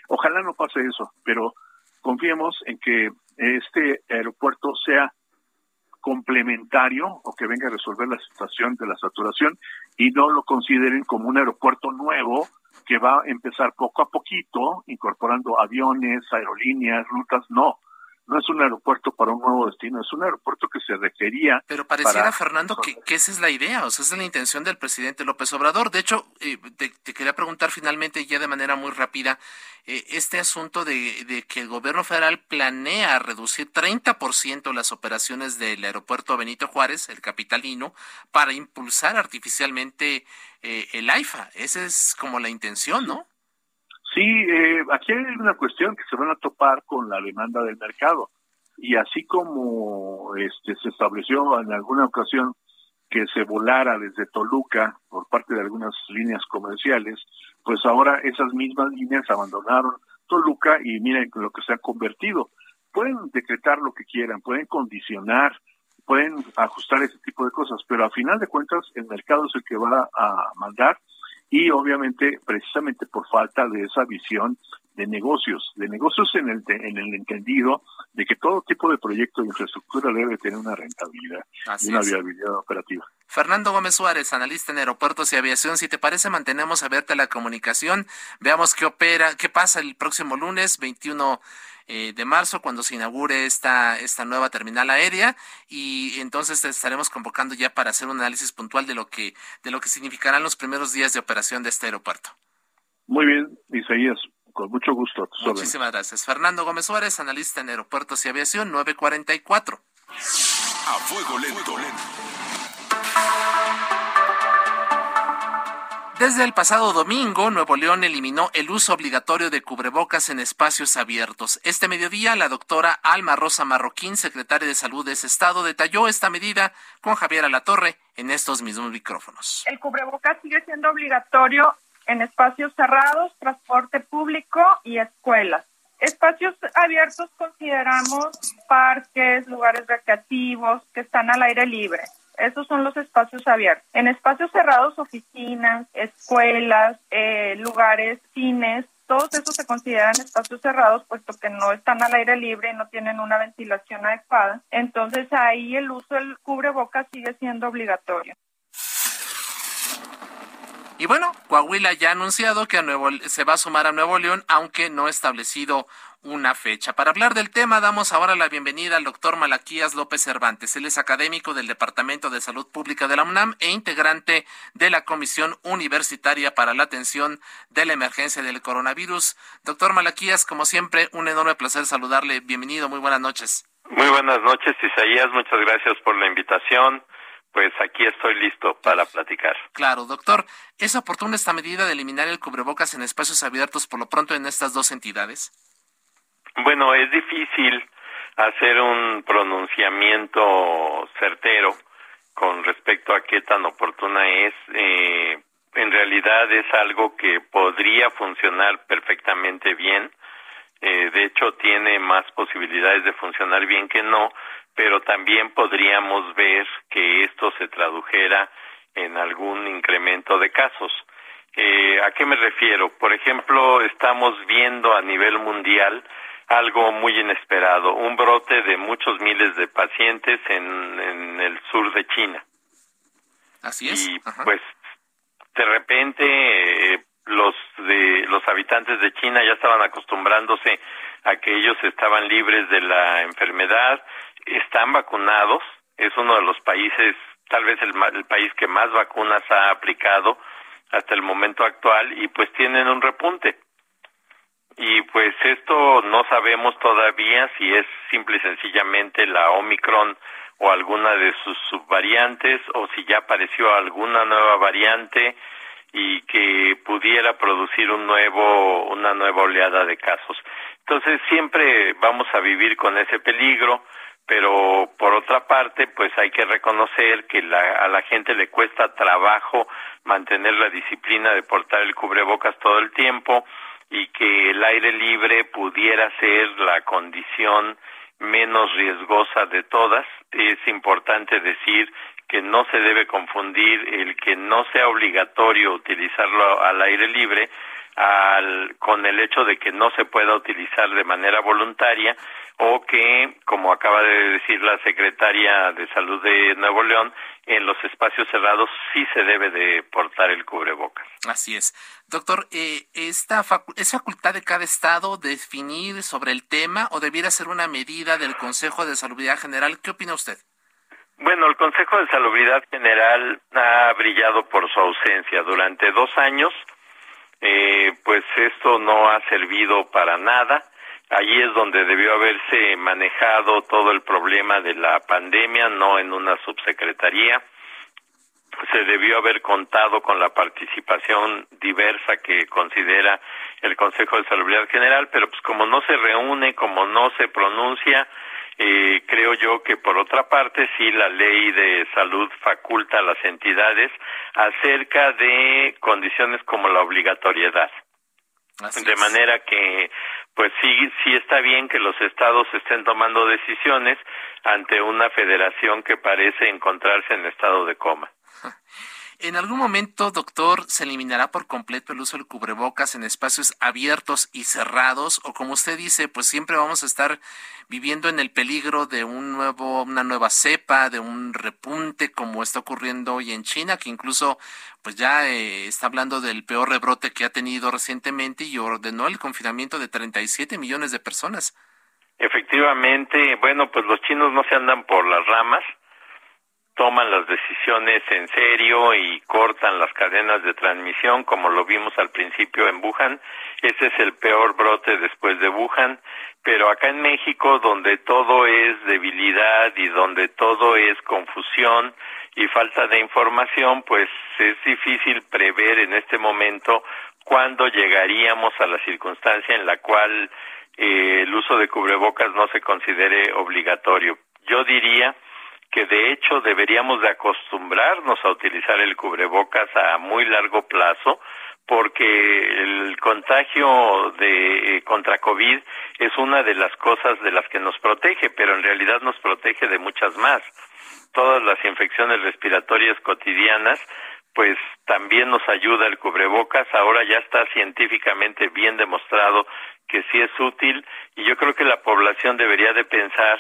Ojalá no pase eso, pero confiemos en que este aeropuerto sea complementario o que venga a resolver la situación de la saturación y no lo consideren como un aeropuerto nuevo que va a empezar poco a poquito, incorporando aviones, aerolíneas, rutas, no no es un aeropuerto para un nuevo destino, es un aeropuerto que se requería. Pero pareciera, Fernando, que, esa es la idea, o sea, esa es la intención del presidente López Obrador. De hecho, eh, te, quería preguntar finalmente, ya de manera muy rápida, eh, este asunto de, de, que el gobierno federal planea reducir 30% las operaciones del aeropuerto Benito Juárez, el capitalino, para impulsar artificialmente eh, el AIFA. Esa es como la intención, ¿no? Sí, eh, aquí hay una cuestión que se van a topar con la demanda del mercado. y así como este se estableció en alguna ocasión que se volara desde Toluca por parte de algunas líneas comerciales, pues ahora esas mismas líneas abandonaron Toluca y miren lo que se ha convertido. Pueden decretar lo que quieran, pueden condicionar, pueden ajustar ese tipo de cosas, pero a final de cuentas el mercado es el que va a mandar y obviamente precisamente por falta de esa visión de negocios, de negocios en el, en el entendido de que todo tipo de proyecto de infraestructura debe tener una rentabilidad y una viabilidad operativa. Fernando Gómez Suárez, analista en aeropuertos y aviación, si te parece mantenemos abierta la comunicación, veamos qué opera, qué pasa el próximo lunes 21 eh, de marzo cuando se inaugure esta, esta nueva terminal aérea y entonces estaremos convocando ya para hacer un análisis puntual de lo que, de lo que significarán los primeros días de operación de este aeropuerto. Muy bien, Isaías, con mucho gusto. Muchísimas gracias. Fernando Gómez Suárez, analista en aeropuertos y aviación, 944. A fuego lento. Desde el pasado domingo, Nuevo León eliminó el uso obligatorio de cubrebocas en espacios abiertos. Este mediodía, la doctora Alma Rosa Marroquín, secretaria de Salud de ese estado, detalló esta medida con Javier Alatorre en estos mismos micrófonos. El cubrebocas sigue siendo obligatorio en espacios cerrados, transporte público y escuelas. Espacios abiertos consideramos parques, lugares recreativos que están al aire libre. Esos son los espacios abiertos. En espacios cerrados, oficinas, escuelas, eh, lugares, cines, todos esos se consideran espacios cerrados puesto que no están al aire libre y no tienen una ventilación adecuada. Entonces ahí el uso del cubrebocas sigue siendo obligatorio. Y bueno, Coahuila ya ha anunciado que a Nuevo, se va a sumar a Nuevo León, aunque no ha establecido una fecha. Para hablar del tema, damos ahora la bienvenida al doctor Malaquías López Cervantes. Él es académico del Departamento de Salud Pública de la UNAM e integrante de la Comisión Universitaria para la Atención de la Emergencia del Coronavirus. Doctor Malaquías, como siempre, un enorme placer saludarle. Bienvenido, muy buenas noches. Muy buenas noches, Isaías. Muchas gracias por la invitación. Pues aquí estoy listo para platicar. Claro, doctor. ¿Es oportuna esta medida de eliminar el cubrebocas en espacios abiertos por lo pronto en estas dos entidades? Bueno, es difícil hacer un pronunciamiento certero con respecto a qué tan oportuna es. Eh, en realidad es algo que podría funcionar perfectamente bien. Eh, de hecho, tiene más posibilidades de funcionar bien que no, pero también podríamos ver que esto se tradujera en algún incremento de casos. Eh, ¿A qué me refiero? Por ejemplo, estamos viendo a nivel mundial algo muy inesperado, un brote de muchos miles de pacientes en, en el sur de China. Así es. Y pues de repente eh, los de los habitantes de China ya estaban acostumbrándose a que ellos estaban libres de la enfermedad, están vacunados, es uno de los países, tal vez el, el país que más vacunas ha aplicado hasta el momento actual y pues tienen un repunte y pues esto no sabemos todavía si es simple y sencillamente la Omicron o alguna de sus subvariantes o si ya apareció alguna nueva variante y que pudiera producir un nuevo una nueva oleada de casos. Entonces siempre vamos a vivir con ese peligro, pero por otra parte, pues hay que reconocer que a la gente le cuesta trabajo mantener la disciplina de portar el cubrebocas todo el tiempo y que el aire libre pudiera ser la condición menos riesgosa de todas. Es importante decir que no se debe confundir el que no sea obligatorio utilizarlo al aire libre al, con el hecho de que no se pueda utilizar de manera voluntaria o que, como acaba de decir la secretaria de Salud de Nuevo León, en los espacios cerrados sí se debe de portar el cubrebocas. Así es. Doctor, eh, esta ¿es facultad de cada estado definir sobre el tema o debiera ser una medida del Consejo de Salubridad General? ¿Qué opina usted? Bueno, el Consejo de Salubridad General ha brillado por su ausencia. Durante dos años, eh, pues esto no ha servido para nada Allí es donde debió haberse manejado todo el problema de la pandemia, no en una subsecretaría. Se debió haber contado con la participación diversa que considera el Consejo de Salubridad General, pero pues como no se reúne, como no se pronuncia, Eh, creo yo que por otra parte sí la ley de salud faculta a las entidades acerca de condiciones como la obligatoriedad. de manera que pues sí sí está bien que los estados estén tomando decisiones ante una federación que parece encontrarse en estado de coma. ¿En algún momento, doctor, se eliminará por completo el uso del cubrebocas en espacios abiertos y cerrados? O como usted dice, pues siempre vamos a estar viviendo en el peligro de un nuevo, una nueva cepa, de un repunte como está ocurriendo hoy en China, que incluso pues ya eh, está hablando del peor rebrote que ha tenido recientemente y ordenó el confinamiento de 37 millones de personas. Efectivamente, bueno, pues los chinos no se andan por las ramas toman las decisiones en serio y cortan las cadenas de transmisión, como lo vimos al principio en Wuhan. Ese es el peor brote después de Wuhan. Pero acá en México, donde todo es debilidad y donde todo es confusión y falta de información, pues es difícil prever en este momento cuándo llegaríamos a la circunstancia en la cual eh, el uso de cubrebocas no se considere obligatorio. Yo diría que de hecho deberíamos de acostumbrarnos a utilizar el cubrebocas a muy largo plazo porque el contagio de eh, contra COVID es una de las cosas de las que nos protege, pero en realidad nos protege de muchas más. Todas las infecciones respiratorias cotidianas pues también nos ayuda el cubrebocas. Ahora ya está científicamente bien demostrado que sí es útil y yo creo que la población debería de pensar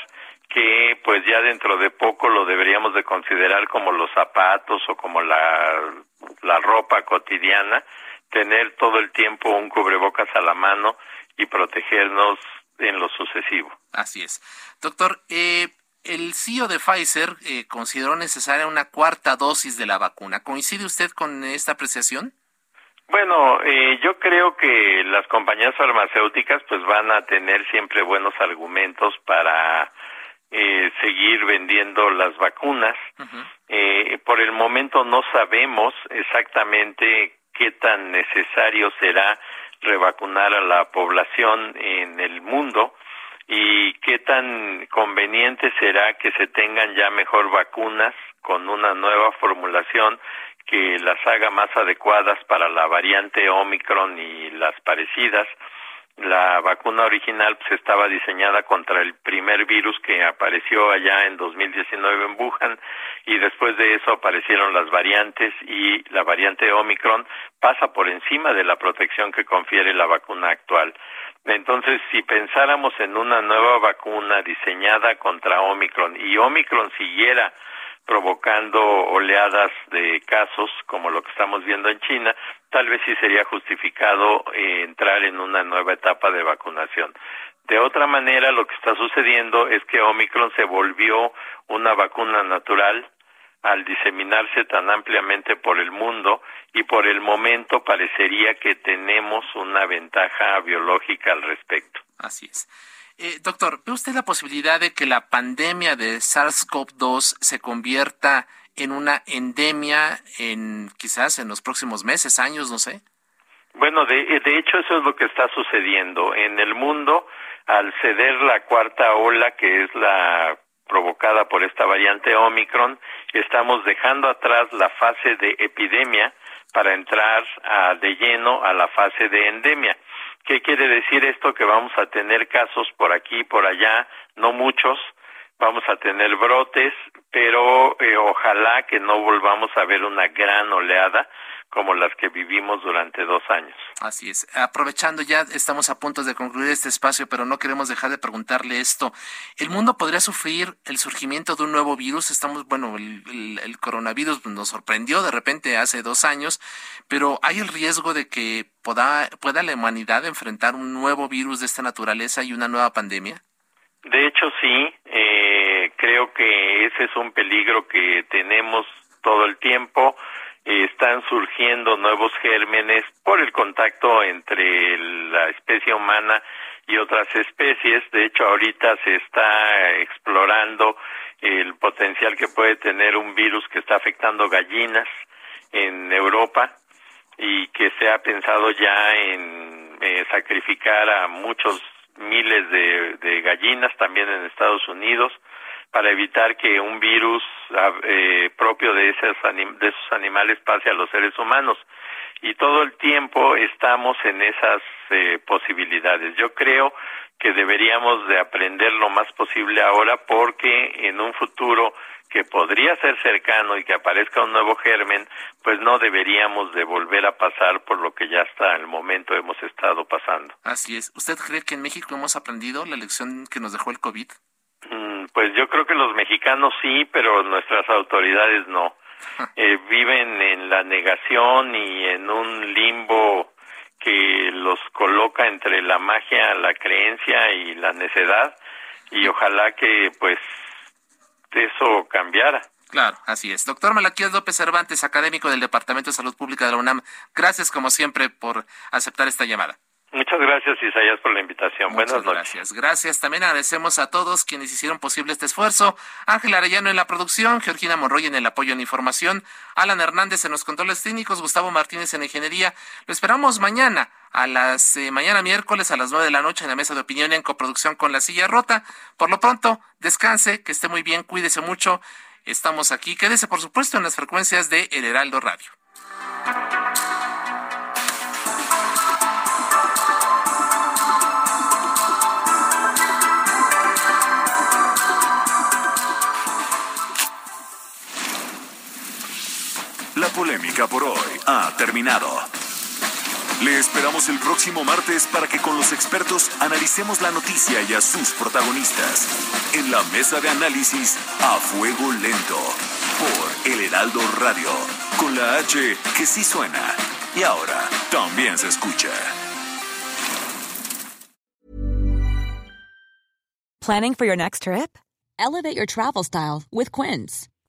que pues ya dentro de poco lo deberíamos de considerar como los zapatos o como la, la ropa cotidiana, tener todo el tiempo un cubrebocas a la mano y protegernos en lo sucesivo. Así es. Doctor, eh, el CEO de Pfizer eh, consideró necesaria una cuarta dosis de la vacuna. ¿Coincide usted con esta apreciación? Bueno, eh, yo creo que las compañías farmacéuticas pues van a tener siempre buenos argumentos para eh, seguir vendiendo las vacunas. eh, por el momento no sabemos exactamente qué tan necesario será revacunar a la población en el mundo y qué tan conveniente será que se tengan ya mejor vacunas con una nueva formulación que las haga más adecuadas para la variante Omicron y las parecidas la vacuna original pues, estaba diseñada contra el primer virus que apareció allá en 2019 en Wuhan y después de eso aparecieron las variantes y la variante Omicron pasa por encima de la protección que confiere la vacuna actual. Entonces, si pensáramos en una nueva vacuna diseñada contra Omicron y Omicron siguiera provocando oleadas de casos como lo que estamos viendo en China, tal vez sí sería justificado eh, entrar en una nueva etapa de vacunación. De otra manera, lo que está sucediendo es que Omicron se volvió una vacuna natural al diseminarse tan ampliamente por el mundo y por el momento parecería que tenemos una ventaja biológica al respecto. Así es. Eh, doctor, ¿ve usted la posibilidad de que la pandemia de SARS-CoV-2 se convierta en una endemia en quizás en los próximos meses, años, no sé? Bueno, de, de hecho eso es lo que está sucediendo en el mundo al ceder la cuarta ola que es la provocada por esta variante Omicron, estamos dejando atrás la fase de epidemia para entrar a, de lleno a la fase de endemia. ¿Qué quiere decir esto? Que vamos a tener casos por aquí y por allá, no muchos, vamos a tener brotes, pero eh, ojalá que no volvamos a ver una gran oleada como las que vivimos durante dos años. Así es. Aprovechando ya, estamos a punto de concluir este espacio, pero no queremos dejar de preguntarle esto. ¿El mundo podría sufrir el surgimiento de un nuevo virus? Estamos, bueno, el, el coronavirus nos sorprendió de repente hace dos años, pero ¿hay el riesgo de que pueda, pueda la humanidad enfrentar un nuevo virus de esta naturaleza y una nueva pandemia? De hecho, sí. Eh, creo que ese es un peligro que tenemos todo el tiempo están surgiendo nuevos gérmenes por el contacto entre la especie humana y otras especies. De hecho, ahorita se está explorando el potencial que puede tener un virus que está afectando gallinas en Europa y que se ha pensado ya en eh, sacrificar a muchos miles de, de gallinas también en Estados Unidos para evitar que un virus eh, propio de esos, de esos animales pase a los seres humanos. Y todo el tiempo estamos en esas eh, posibilidades. Yo creo que deberíamos de aprender lo más posible ahora porque en un futuro que podría ser cercano y que aparezca un nuevo germen, pues no deberíamos de volver a pasar por lo que ya hasta el momento hemos estado pasando. Así es. ¿Usted cree que en México hemos aprendido la lección que nos dejó el COVID? Pues yo creo que los mexicanos sí, pero nuestras autoridades no. Eh, viven en la negación y en un limbo que los coloca entre la magia, la creencia y la necedad y ojalá que pues eso cambiara. Claro, así es. Doctor Malaquías López Cervantes, académico del Departamento de Salud Pública de la UNAM, gracias como siempre por aceptar esta llamada. Muchas gracias, Isaías, por la invitación. Buenas noches. Gracias, gracias. También agradecemos a todos quienes hicieron posible este esfuerzo. Ángel Arellano en la producción, Georgina Monroy en el apoyo en información, Alan Hernández en los controles técnicos, Gustavo Martínez en ingeniería. Lo esperamos mañana a las eh, mañana miércoles a las nueve de la noche en la mesa de opinión en coproducción con La Silla Rota. Por lo pronto, descanse, que esté muy bien, cuídese mucho. Estamos aquí. Quédese, por supuesto, en las frecuencias de El Heraldo Radio. Polémica por hoy ha terminado. Le esperamos el próximo martes para que con los expertos analicemos la noticia y a sus protagonistas. En la mesa de análisis a fuego lento. Por El Heraldo Radio. Con la H que sí suena. Y ahora también se escucha. Planning for your next trip? Elevate your travel style with Quince.